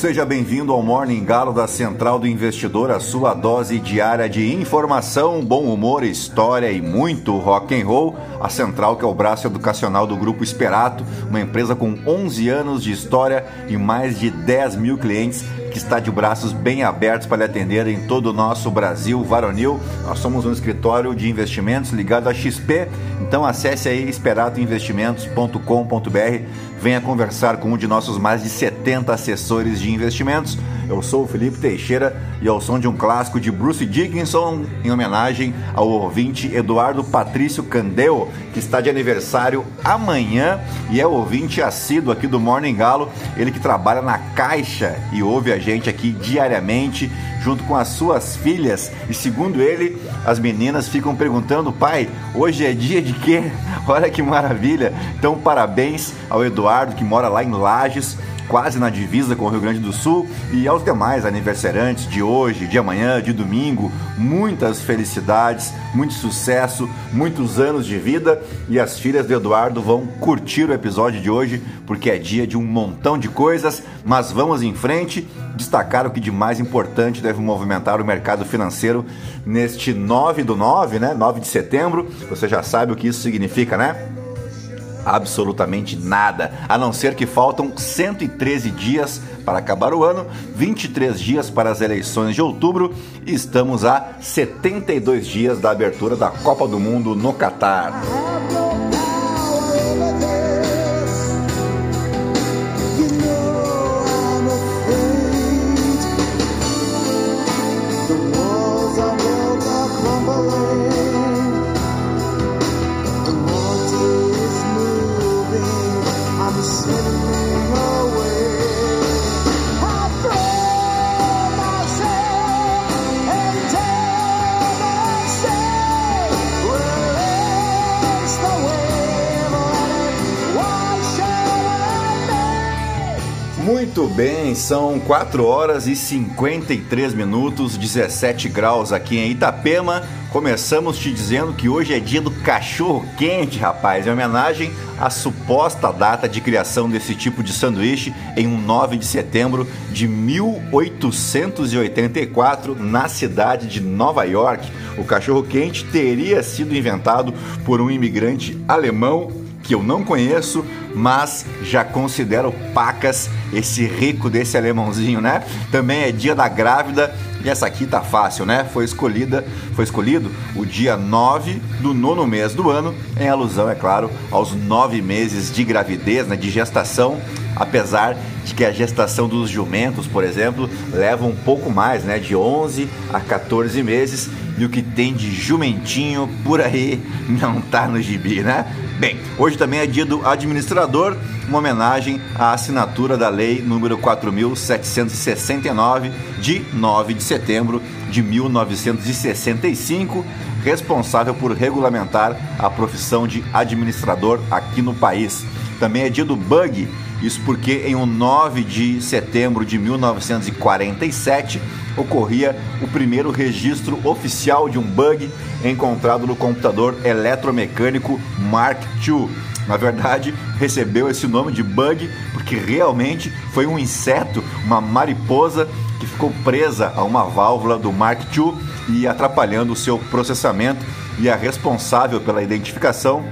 Seja bem-vindo ao Morning Galo da Central do Investidor, a sua dose diária de informação, bom humor, história e muito rock and roll. A Central, que é o braço educacional do Grupo Esperato, uma empresa com 11 anos de história e mais de 10 mil clientes que está de braços bem abertos para lhe atender em todo o nosso Brasil varonil. Nós somos um escritório de investimentos ligado à XP, então acesse aí esperatoinvestimentos.com.br, venha conversar com um de nossos mais de 70 assessores de investimentos. Eu sou o Felipe Teixeira e ao som de um clássico de Bruce Dickinson, em homenagem ao ouvinte Eduardo Patrício Candeo, que está de aniversário amanhã e é ouvinte assíduo aqui do Morning Galo, ele que trabalha na Caixa e ouve a gente aqui diariamente, junto com as suas filhas. E segundo ele, as meninas ficam perguntando: pai, hoje é dia de quê? Olha que maravilha! Então, parabéns ao Eduardo, que mora lá em Lages quase na divisa com o Rio Grande do Sul, e aos demais aniversariantes de hoje, de amanhã, de domingo, muitas felicidades, muito sucesso, muitos anos de vida e as filhas do Eduardo vão curtir o episódio de hoje porque é dia de um montão de coisas, mas vamos em frente, destacar o que de mais importante deve movimentar o mercado financeiro neste 9 do 9, né? 9 de setembro. Você já sabe o que isso significa, né? Absolutamente nada, a não ser que faltam 113 dias para acabar o ano, 23 dias para as eleições de outubro e estamos a 72 dias da abertura da Copa do Mundo no Catar. Muito bem, são 4 horas e 53 minutos, 17 graus aqui em Itapema. Começamos te dizendo que hoje é dia do cachorro quente, rapaz, em homenagem à suposta data de criação desse tipo de sanduíche em um 9 de setembro de 1884 na cidade de Nova York. O cachorro quente teria sido inventado por um imigrante alemão que eu não conheço, mas já considero pacas esse rico desse alemãozinho, né? Também é dia da grávida e essa aqui tá fácil, né? Foi escolhida, foi escolhido o dia 9 do nono mês do ano, em alusão, é claro, aos nove meses de gravidez, né, de gestação, apesar de que a gestação dos jumentos, por exemplo, leva um pouco mais, né, de 11 a 14 meses, e o que tem de jumentinho por aí não tá no gibi, né? Bem, hoje também é dia do administrador, uma homenagem à assinatura da lei número 4769 de 9 de setembro de 1965, responsável por regulamentar a profissão de administrador aqui no país. Também é dia do bug, isso porque em um 9 de setembro de 1947 ocorria o primeiro registro oficial de um bug encontrado no computador eletromecânico Mark II. Na verdade, recebeu esse nome de bug porque realmente foi um inseto, uma mariposa que ficou presa a uma válvula do Mark II e atrapalhando o seu processamento. E a responsável pela identificação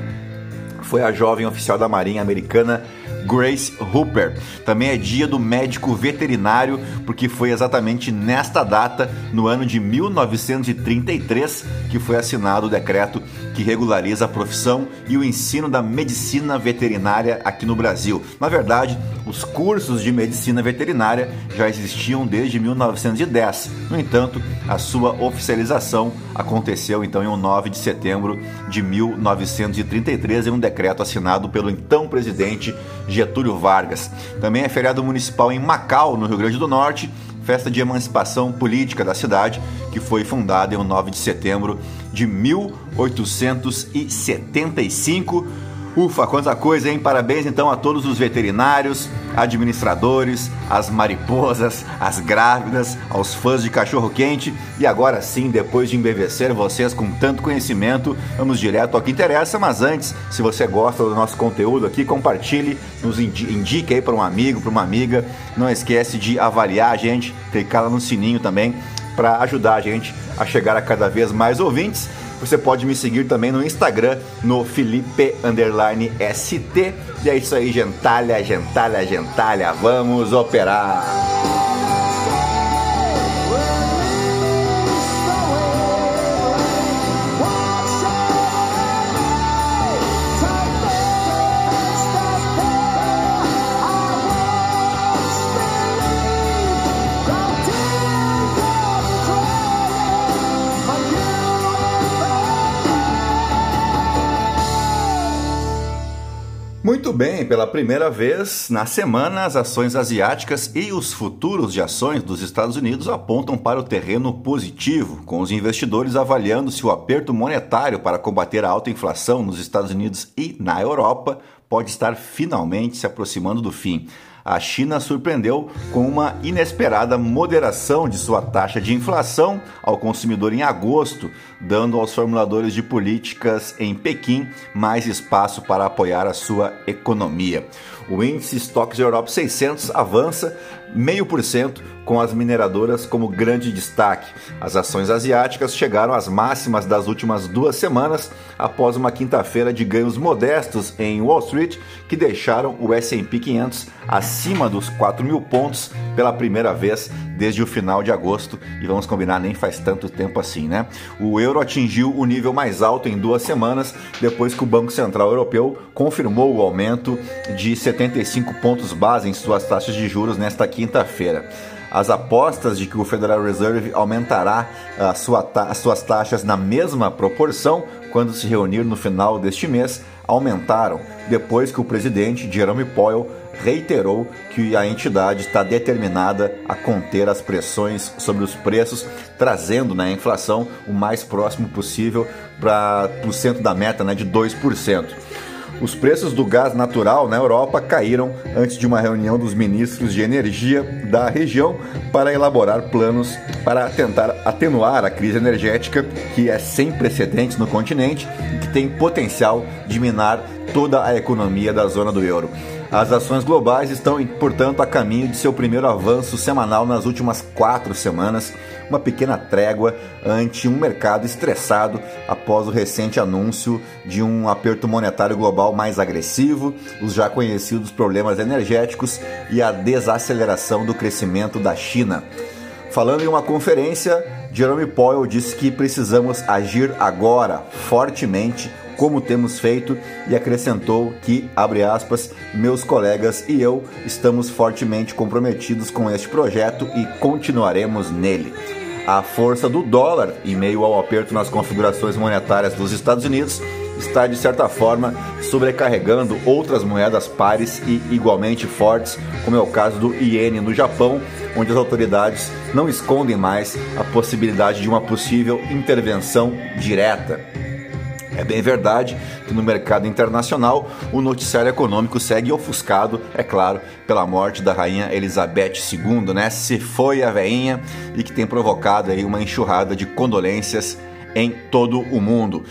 foi a jovem oficial da Marinha Americana Grace Hooper. Também é dia do médico veterinário, porque foi exatamente nesta data, no ano de 1933, que foi assinado o decreto que regulariza a profissão e o ensino da medicina veterinária aqui no Brasil. Na verdade, os cursos de medicina veterinária já existiam desde 1910. No entanto, a sua oficialização aconteceu então em 9 de setembro de 1933 em um decreto assinado pelo então presidente Getúlio Vargas. Também é feriado municipal em Macau, no Rio Grande do Norte, festa de emancipação política da cidade, que foi fundada em 9 de setembro de 1875. Ufa, quanta coisa, hein? Parabéns então a todos os veterinários, administradores, as mariposas, as grávidas, aos fãs de cachorro quente. E agora sim, depois de embevecer vocês com tanto conhecimento, vamos direto ao que interessa. Mas antes, se você gosta do nosso conteúdo aqui, compartilhe, nos indique aí para um amigo, para uma amiga. Não esquece de avaliar a gente, clicar lá no sininho também para ajudar a gente a chegar a cada vez mais ouvintes. Você pode me seguir também no Instagram, no Felipe ST. E é isso aí, gentalha, gentalha, gentalha. Vamos operar! Muito bem, pela primeira vez na semana, as ações asiáticas e os futuros de ações dos Estados Unidos apontam para o terreno positivo, com os investidores avaliando se o aperto monetário para combater a alta inflação nos Estados Unidos e na Europa pode estar finalmente se aproximando do fim a China surpreendeu com uma inesperada moderação de sua taxa de inflação ao consumidor em agosto, dando aos formuladores de políticas em Pequim mais espaço para apoiar a sua economia. O índice Stocks Europe 600 avança 0,5%, com as mineradoras como grande destaque. As ações asiáticas chegaram às máximas das últimas duas semanas, após uma quinta-feira de ganhos modestos em Wall Street, que deixaram o SP 500 acima dos 4 mil pontos pela primeira vez desde o final de agosto. E vamos combinar, nem faz tanto tempo assim, né? O euro atingiu o nível mais alto em duas semanas, depois que o Banco Central Europeu confirmou o aumento de 75 pontos base em suas taxas de juros nesta quinta-feira. As apostas de que o Federal Reserve aumentará a sua as suas taxas na mesma proporção quando se reunir no final deste mês aumentaram depois que o presidente Jerome Powell reiterou que a entidade está determinada a conter as pressões sobre os preços, trazendo né, a inflação o mais próximo possível para o centro da meta né, de 2%. Os preços do gás natural na Europa caíram antes de uma reunião dos ministros de energia da região para elaborar planos para tentar atenuar a crise energética que é sem precedentes no continente e que tem potencial de minar toda a economia da zona do euro. As ações globais estão, portanto, a caminho de seu primeiro avanço semanal nas últimas quatro semanas, uma pequena trégua ante um mercado estressado após o recente anúncio de um aperto monetário global mais agressivo, os já conhecidos problemas energéticos e a desaceleração do crescimento da China. Falando em uma conferência, Jerome Powell disse que precisamos agir agora, fortemente, como temos feito, e acrescentou que, abre aspas, meus colegas e eu estamos fortemente comprometidos com este projeto e continuaremos nele. A força do dólar, em meio ao aperto nas configurações monetárias dos Estados Unidos, está de certa forma sobrecarregando outras moedas pares e igualmente fortes, como é o caso do iene no Japão, onde as autoridades não escondem mais a possibilidade de uma possível intervenção direta. É bem verdade que no mercado internacional o noticiário econômico segue ofuscado, é claro, pela morte da rainha Elizabeth II, né? Se foi a veinha e que tem provocado aí uma enxurrada de condolências em todo o mundo.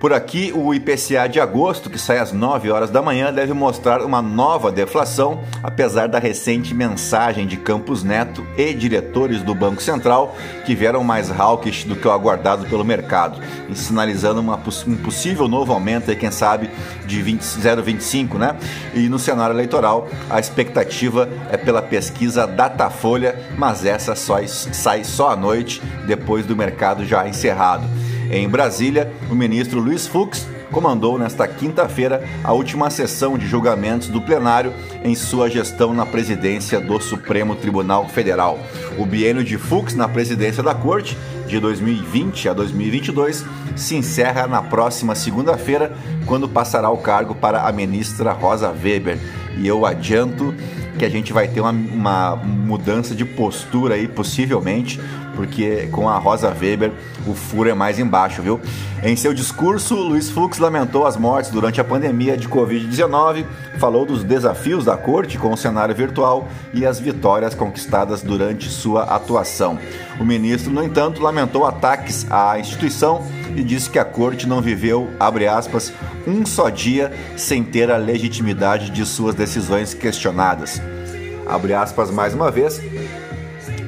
Por aqui, o IPCA de agosto, que sai às 9 horas da manhã, deve mostrar uma nova deflação, apesar da recente mensagem de Campos Neto e diretores do Banco Central, que vieram mais hawkish do que o aguardado pelo mercado, sinalizando uma, um possível novo aumento, quem sabe, de 0,25, né? E no cenário eleitoral, a expectativa é pela pesquisa Datafolha, mas essa só, sai só à noite, depois do mercado já encerrado. Em Brasília, o ministro Luiz Fux comandou nesta quinta-feira a última sessão de julgamentos do plenário em sua gestão na presidência do Supremo Tribunal Federal. O biênio de Fux na presidência da Corte, de 2020 a 2022, se encerra na próxima segunda-feira, quando passará o cargo para a ministra Rosa Weber. E eu adianto que a gente vai ter uma, uma mudança de postura aí, possivelmente, porque com a Rosa Weber o furo é mais embaixo, viu? Em seu discurso, Luiz Fux lamentou as mortes durante a pandemia de Covid-19, falou dos desafios da corte com o cenário virtual e as vitórias conquistadas durante sua atuação. O ministro, no entanto, lamentou ataques à instituição e disse que a corte não viveu, abre aspas, um só dia sem ter a legitimidade de suas decisões questionadas. Abre aspas mais uma vez,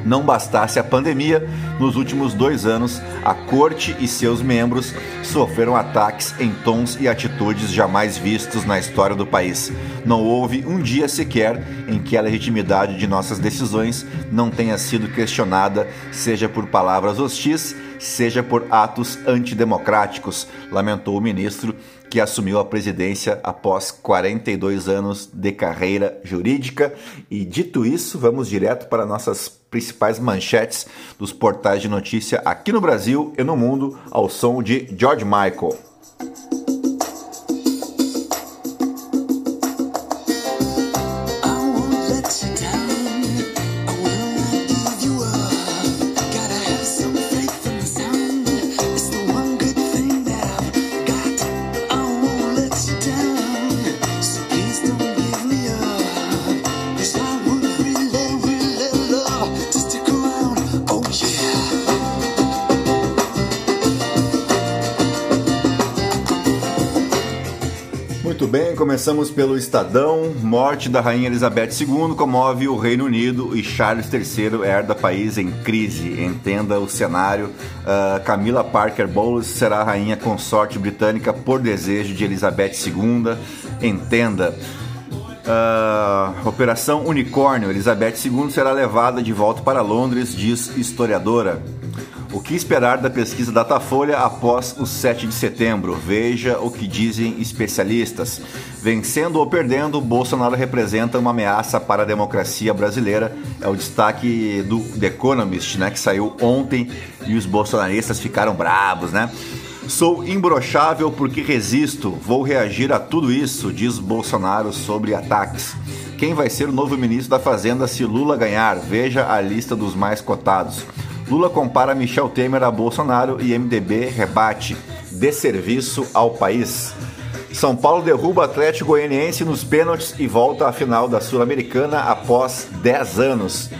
não bastasse a pandemia, nos últimos dois anos, a corte e seus membros sofreram ataques em tons e atitudes jamais vistos na história do país. Não houve um dia sequer em que a legitimidade de nossas decisões não tenha sido questionada, seja por palavras hostis, seja por atos antidemocráticos, lamentou o ministro que assumiu a presidência após 42 anos de carreira jurídica. E dito isso, vamos direto para nossas principais manchetes dos portais de notícia aqui no Brasil e no mundo, ao som de George Michael. Começamos pelo Estadão. Morte da Rainha Elizabeth II comove o Reino Unido e Charles III herda país em crise. Entenda o cenário. Uh, Camila Parker Bowles será rainha consorte britânica por desejo de Elizabeth II. Entenda. Uh, Operação Unicórnio. Elizabeth II será levada de volta para Londres, diz historiadora. O que esperar da pesquisa Datafolha após o 7 de setembro? Veja o que dizem especialistas. Vencendo ou perdendo, Bolsonaro representa uma ameaça para a democracia brasileira. É o destaque do The Economist, né, que saiu ontem e os bolsonaristas ficaram bravos, né? Sou imbrochável porque resisto. Vou reagir a tudo isso, diz Bolsonaro sobre ataques. Quem vai ser o novo ministro da Fazenda se Lula ganhar? Veja a lista dos mais cotados. Lula compara Michel Temer a Bolsonaro e MDB rebate desserviço ao país. São Paulo derruba Atlético Goianiense nos pênaltis e volta à final da Sul-Americana após 10 anos.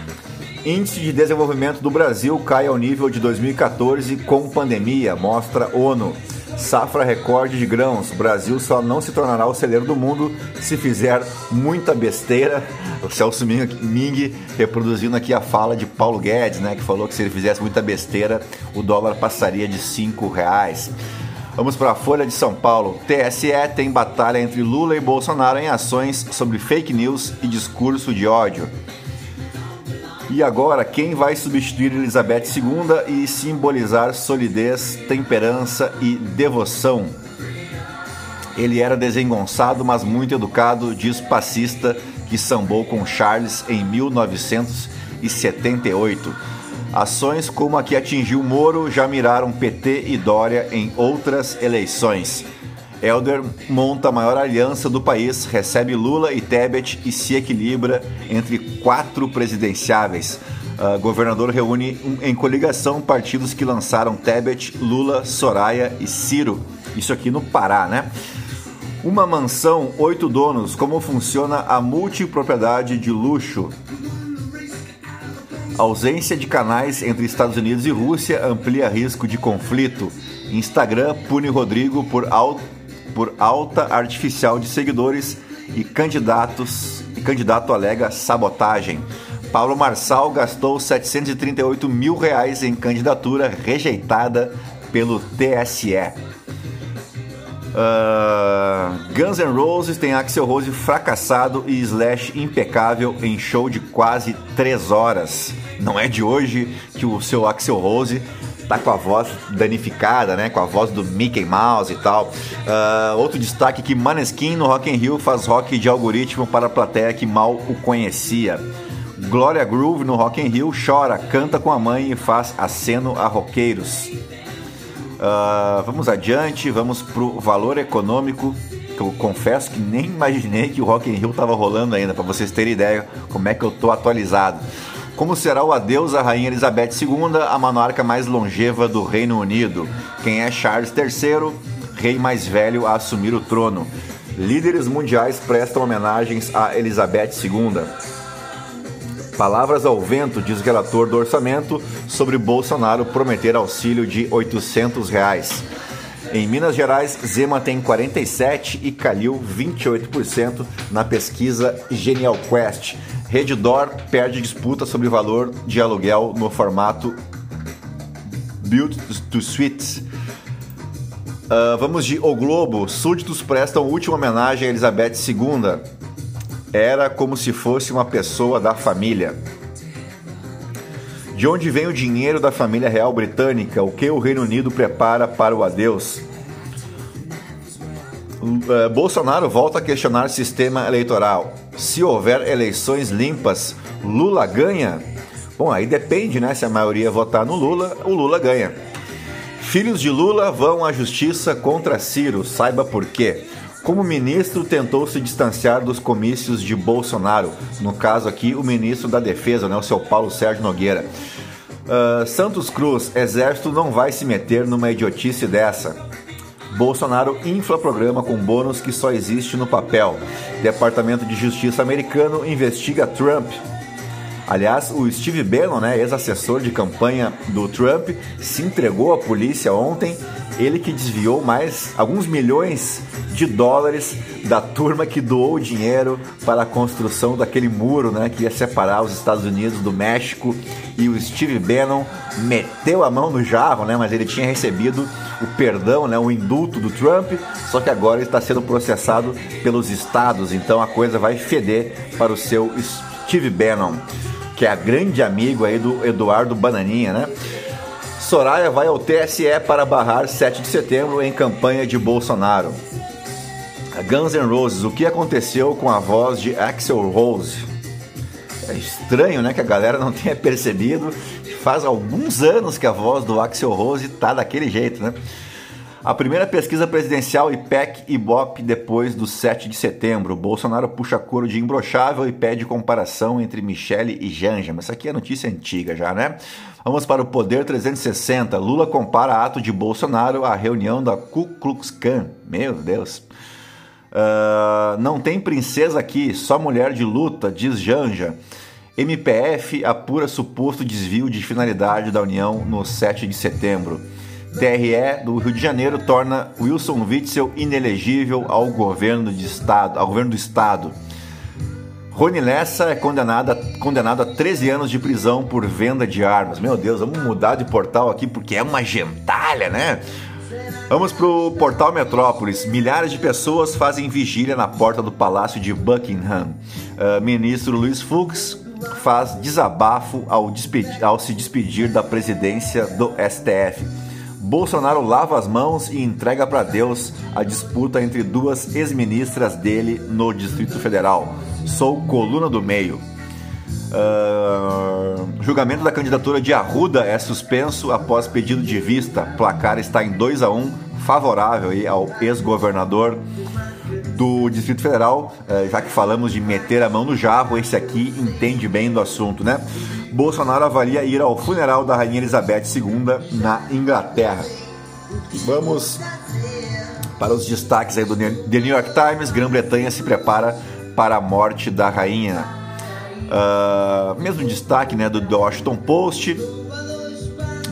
Índice de desenvolvimento do Brasil cai ao nível de 2014 com pandemia, mostra ONU. Safra recorde de grãos. Brasil só não se tornará o celeiro do mundo se fizer muita besteira. O Celso Ming reproduzindo aqui a fala de Paulo Guedes, né, que falou que se ele fizesse muita besteira, o dólar passaria de cinco reais. Vamos para a Folha de São Paulo. TSE tem batalha entre Lula e Bolsonaro em ações sobre fake news e discurso de ódio. E agora, quem vai substituir Elizabeth II e simbolizar solidez, temperança e devoção? Ele era desengonçado, mas muito educado, diz passista que sambou com Charles em 1978. Ações como a que atingiu Moro já miraram PT e Dória em outras eleições. Elder monta a maior aliança do país, recebe Lula e Tebet e se equilibra entre quatro presidenciáveis. Uh, governador reúne em coligação partidos que lançaram Tebet, Lula, Soraya e Ciro. Isso aqui no Pará, né? Uma mansão, oito donos. Como funciona a multipropriedade de luxo? ausência de canais entre Estados Unidos e Rússia amplia risco de conflito. Instagram pune Rodrigo por por alta artificial de seguidores e candidatos e candidato alega sabotagem. Paulo Marçal gastou 738 mil reais em candidatura rejeitada pelo TSE. Uh, Guns N' Roses tem Axel Rose fracassado e Slash impecável em show de quase 3 horas. Não é de hoje que o seu Axel Rose tá com a voz danificada, né? Com a voz do Mickey Mouse e tal. Uh, outro destaque que Maneskin no Rock in Rio faz rock de algoritmo para a plateia que mal o conhecia. Gloria Groove no Rock in Rio chora, canta com a mãe e faz aceno a roqueiros. Uh, vamos adiante, vamos pro valor econômico que eu confesso que nem imaginei que o Rock in Rio estava rolando ainda, para vocês terem ideia como é que eu tô atualizado. Como será o adeus à Rainha Elizabeth II, a monarca mais longeva do Reino Unido? Quem é Charles III, rei mais velho a assumir o trono? Líderes mundiais prestam homenagens a Elizabeth II. Palavras ao vento, diz o relator do orçamento, sobre Bolsonaro prometer auxílio de 800 reais. Em Minas Gerais, Zema tem 47 e Calil 28% na pesquisa Genial Quest. Reddor perde disputa sobre valor de aluguel no formato Build to Suites. Uh, vamos de O Globo. Súditos prestam última homenagem a Elizabeth II. Era como se fosse uma pessoa da família. De onde vem o dinheiro da família real britânica? O que o Reino Unido prepara para o adeus? Uh, Bolsonaro volta a questionar sistema eleitoral. Se houver eleições limpas, Lula ganha? Bom, aí depende, né? Se a maioria votar no Lula, o Lula ganha. Filhos de Lula vão à justiça contra Ciro, saiba por quê. Como ministro tentou se distanciar dos comícios de Bolsonaro, no caso aqui o ministro da Defesa, né, o seu Paulo Sérgio Nogueira. Uh, Santos Cruz, exército não vai se meter numa idiotice dessa. Bolsonaro infla programa com bônus que só existe no papel. Departamento de Justiça americano investiga Trump. Aliás, o Steve Bannon, né, ex-assessor de campanha do Trump, se entregou à polícia ontem. Ele que desviou mais alguns milhões de dólares da turma que doou dinheiro para a construção daquele muro, né, que ia separar os Estados Unidos do México. E o Steve Bannon meteu a mão no jarro, né, mas ele tinha recebido o perdão, né, o indulto do Trump, só que agora ele está sendo processado pelos estados, então a coisa vai feder para o seu Steve Bannon, que é grande amigo aí do Eduardo Bananinha, né? Soraya vai ao TSE para barrar 7 de setembro em campanha de Bolsonaro. Guns N' Roses, o que aconteceu com a voz de Axel Rose? É estranho, né, que a galera não tenha percebido faz alguns anos que a voz do Axel Rose tá daquele jeito, né? A primeira pesquisa presidencial IPEC e BOP depois do 7 de setembro. Bolsonaro puxa coro de imbrochável e pede comparação entre Michele e Janja. Mas isso aqui é notícia antiga já, né? Vamos para o Poder 360. Lula compara ato de Bolsonaro à reunião da Ku Klux Klan. Meu Deus. Uh, não tem princesa aqui, só mulher de luta, diz Janja. MPF apura suposto desvio de finalidade da União no 7 de setembro. TRE do Rio de Janeiro torna Wilson Witzel inelegível ao governo, de estado, ao governo do estado. Rony Lessa é condenada, condenado a 13 anos de prisão por venda de armas. Meu Deus, vamos mudar de portal aqui porque é uma gentalha, né? Vamos pro portal Metrópolis. Milhares de pessoas fazem vigília na porta do Palácio de Buckingham. Uh, ministro Luiz Fux faz desabafo ao, ao se despedir da presidência do STF. Bolsonaro lava as mãos e entrega para Deus a disputa entre duas ex-ministras dele no Distrito Federal. Sou coluna do meio. Uh, julgamento da candidatura de Arruda é suspenso após pedido de vista. Placar está em 2 a 1 favorável ao ex-governador do Distrito Federal, eh, já que falamos de meter a mão no jarro, esse aqui entende bem do assunto, né? Bolsonaro avalia ir ao funeral da Rainha Elizabeth II na Inglaterra. Vamos para os destaques aí do The New York Times. Grã-Bretanha se prepara para a morte da rainha. Uh, mesmo destaque né, do Washington Post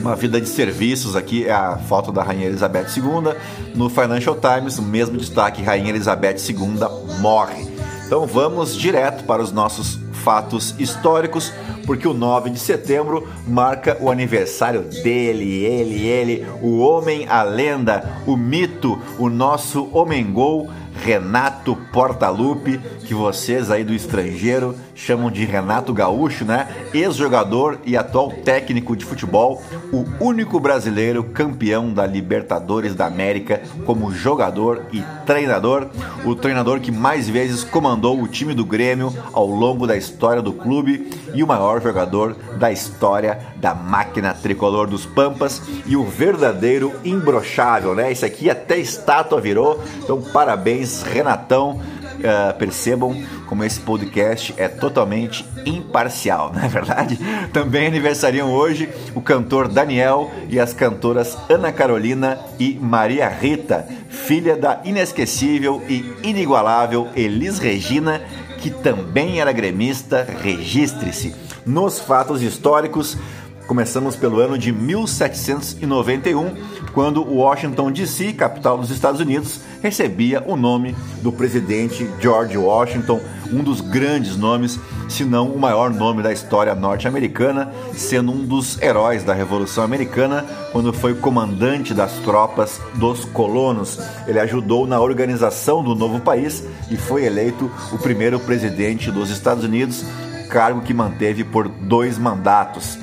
uma vida de serviços aqui é a foto da Rainha Elizabeth II. No Financial Times, o mesmo destaque: Rainha Elizabeth II morre. Então vamos direto para os nossos fatos históricos, porque o 9 de setembro marca o aniversário dele, ele, ele, o homem, a lenda, o mito, o nosso homem gol, Renato Portaluppi, que vocês aí do estrangeiro chamam de Renato Gaúcho, né? Ex-jogador e atual técnico de futebol, o único brasileiro campeão da Libertadores da América como jogador e treinador, o treinador que mais vezes comandou o time do Grêmio ao longo da história do clube e o maior jogador da história da máquina tricolor dos Pampas e o verdadeiro imbrochável, né? Isso aqui até estátua virou. Então, parabéns, Renatão uh, percebam como esse podcast é totalmente imparcial, não é verdade? Também aniversariam hoje o cantor Daniel e as cantoras Ana Carolina e Maria Rita, filha da inesquecível e inigualável Elis Regina, que também era gremista. Registre-se. Nos fatos históricos, Começamos pelo ano de 1791, quando Washington DC, capital dos Estados Unidos, recebia o nome do presidente George Washington, um dos grandes nomes, se não o maior nome da história norte-americana, sendo um dos heróis da Revolução Americana quando foi comandante das tropas dos colonos. Ele ajudou na organização do novo país e foi eleito o primeiro presidente dos Estados Unidos, cargo que manteve por dois mandatos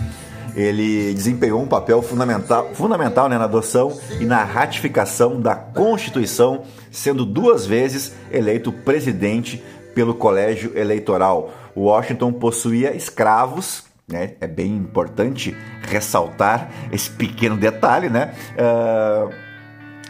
ele desempenhou um papel fundamental, fundamental né, na adoção e na ratificação da Constituição, sendo duas vezes eleito presidente pelo Colégio Eleitoral. Washington possuía escravos, né? É bem importante ressaltar esse pequeno detalhe, né? Uh,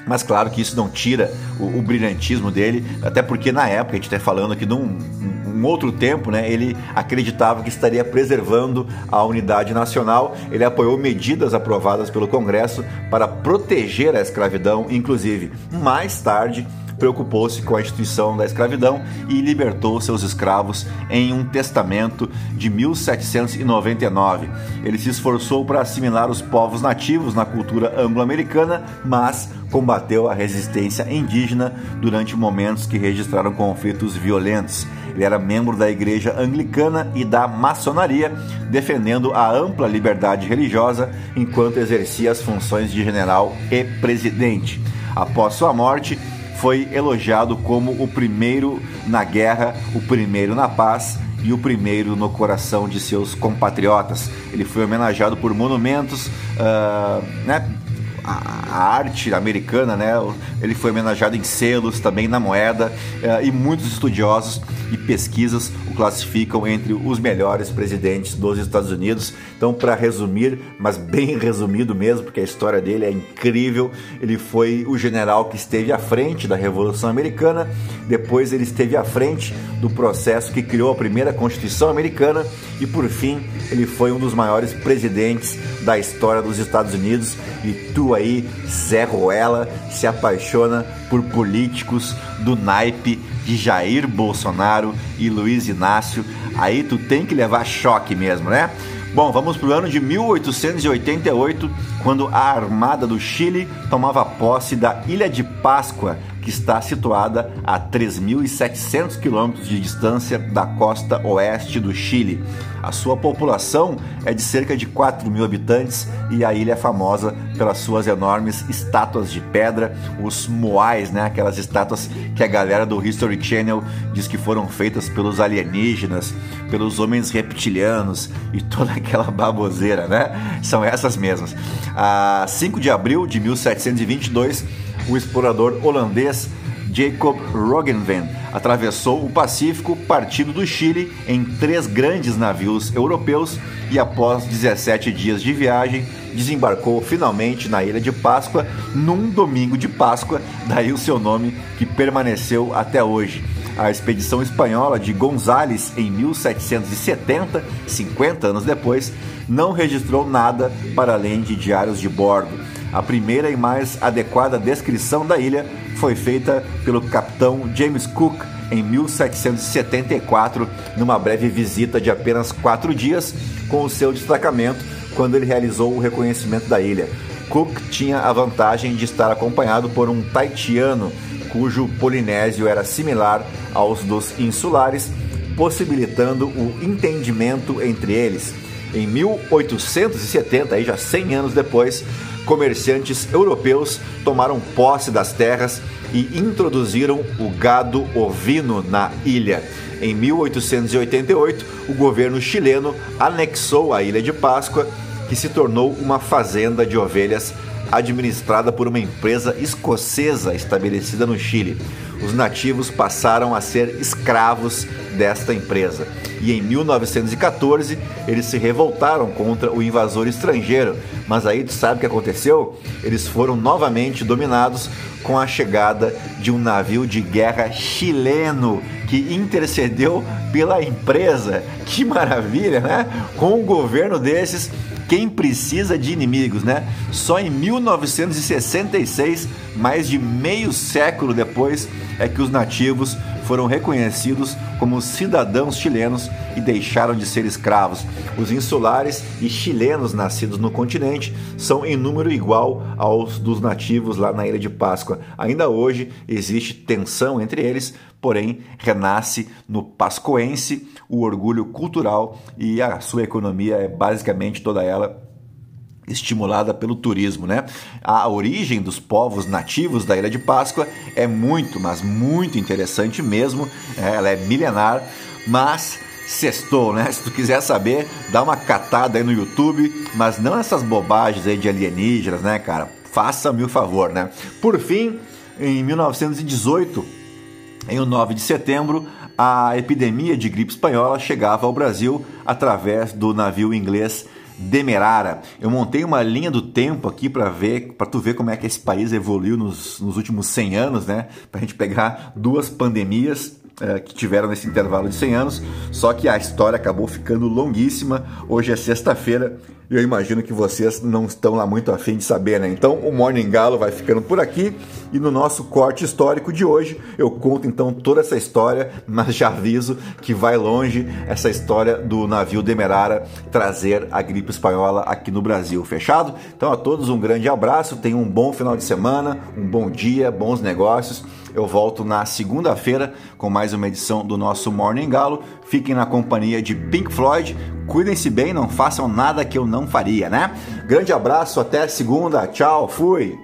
mas claro que isso não tira o, o, brilhantismo dele, até porque na época, a gente está falando aqui de um, um outro tempo, né, ele acreditava que estaria preservando a unidade nacional. Ele apoiou medidas aprovadas pelo Congresso para proteger a escravidão, inclusive. Mais tarde, preocupou-se com a instituição da escravidão e libertou seus escravos em um testamento de 1799. Ele se esforçou para assimilar os povos nativos na cultura anglo-americana, mas combateu a resistência indígena durante momentos que registraram conflitos violentos. Ele era membro da Igreja Anglicana e da Maçonaria, defendendo a ampla liberdade religiosa enquanto exercia as funções de general e presidente. Após sua morte, foi elogiado como o primeiro na guerra, o primeiro na paz e o primeiro no coração de seus compatriotas. Ele foi homenageado por monumentos, uh, né? a, arte americana, né? Ele foi homenageado em selos, também na moeda, uh, e muitos estudiosos e pesquisas classificam entre os melhores presidentes dos Estados Unidos. Então, para resumir, mas bem resumido mesmo, porque a história dele é incrível, ele foi o general que esteve à frente da Revolução Americana, depois ele esteve à frente do processo que criou a primeira Constituição Americana e, por fim, ele foi um dos maiores presidentes da história dos Estados Unidos. E tu aí, Zé Ruela, se apaixona por políticos do naipe de Jair Bolsonaro e Luiz Inácio, aí tu tem que levar choque mesmo, né? Bom, vamos para o ano de 1888, quando a Armada do Chile tomava posse da Ilha de Páscoa, que está situada a 3.700 quilômetros de distância da costa oeste do Chile. A sua população é de cerca de 4 mil habitantes e a ilha é famosa pelas suas enormes estátuas de pedra, os moais, né? aquelas estátuas que a galera do History Channel diz que foram feitas pelos alienígenas, pelos homens reptilianos e toda aquela baboseira, né? São essas mesmas. A 5 de abril de 1722, o explorador holandês Jacob Roggeveen atravessou o Pacífico partindo do Chile em três grandes navios europeus e após 17 dias de viagem desembarcou finalmente na Ilha de Páscoa num domingo de Páscoa, daí o seu nome que permaneceu até hoje. A expedição espanhola de Gonzales em 1770, 50 anos depois, não registrou nada para além de diários de bordo. A primeira e mais adequada descrição da ilha foi feita pelo capitão James Cook em 1774, numa breve visita de apenas quatro dias com o seu destacamento, quando ele realizou o reconhecimento da ilha. Cook tinha a vantagem de estar acompanhado por um taitiano, cujo polinésio era similar aos dos insulares, possibilitando o entendimento entre eles. Em 1870, aí já 100 anos depois, comerciantes europeus tomaram posse das terras e introduziram o gado ovino na ilha. Em 1888, o governo chileno anexou a Ilha de Páscoa, que se tornou uma fazenda de ovelhas administrada por uma empresa escocesa estabelecida no Chile. Os nativos passaram a ser escravos desta empresa. E em 1914 eles se revoltaram contra o invasor estrangeiro. Mas aí tu sabe o que aconteceu? Eles foram novamente dominados com a chegada de um navio de guerra chileno que intercedeu pela empresa. Que maravilha, né? Com um governo desses quem precisa de inimigos, né? Só em 1966, mais de meio século depois, é que os nativos foram reconhecidos como cidadãos chilenos e deixaram de ser escravos. Os insulares e chilenos nascidos no continente são em número igual aos dos nativos lá na Ilha de Páscoa. Ainda hoje existe tensão entre eles, porém renasce no pascoense o orgulho cultural e a sua economia é basicamente toda ela estimulada pelo turismo, né? A origem dos povos nativos da Ilha de Páscoa é muito, mas muito interessante mesmo. É, ela é milenar, mas sextou, né? Se tu quiser saber, dá uma catada aí no YouTube, mas não essas bobagens aí de alienígenas, né, cara? Faça-me o favor, né? Por fim, em 1918, em 9 de setembro, a epidemia de gripe espanhola chegava ao Brasil através do navio inglês Demerara. Eu montei uma linha do tempo aqui para ver, para tu ver como é que esse país evoluiu nos, nos últimos 100 anos, né? Para a gente pegar duas pandemias é, que tiveram nesse intervalo de 100 anos, só que a história acabou ficando longuíssima. Hoje é sexta-feira e eu imagino que vocês não estão lá muito afim de saber, né? Então o Morning Galo vai ficando por aqui e no nosso corte histórico de hoje eu conto então toda essa história, mas já aviso que vai longe essa história do navio Demerara trazer a gripe espanhola aqui no Brasil, fechado? Então a todos um grande abraço, tenham um bom final de semana, um bom dia, bons negócios. Eu volto na segunda-feira com mais uma edição do nosso Morning Galo. Fiquem na companhia de Pink Floyd. Cuidem-se bem, não façam nada que eu não faria, né? Grande abraço, até segunda. Tchau, fui.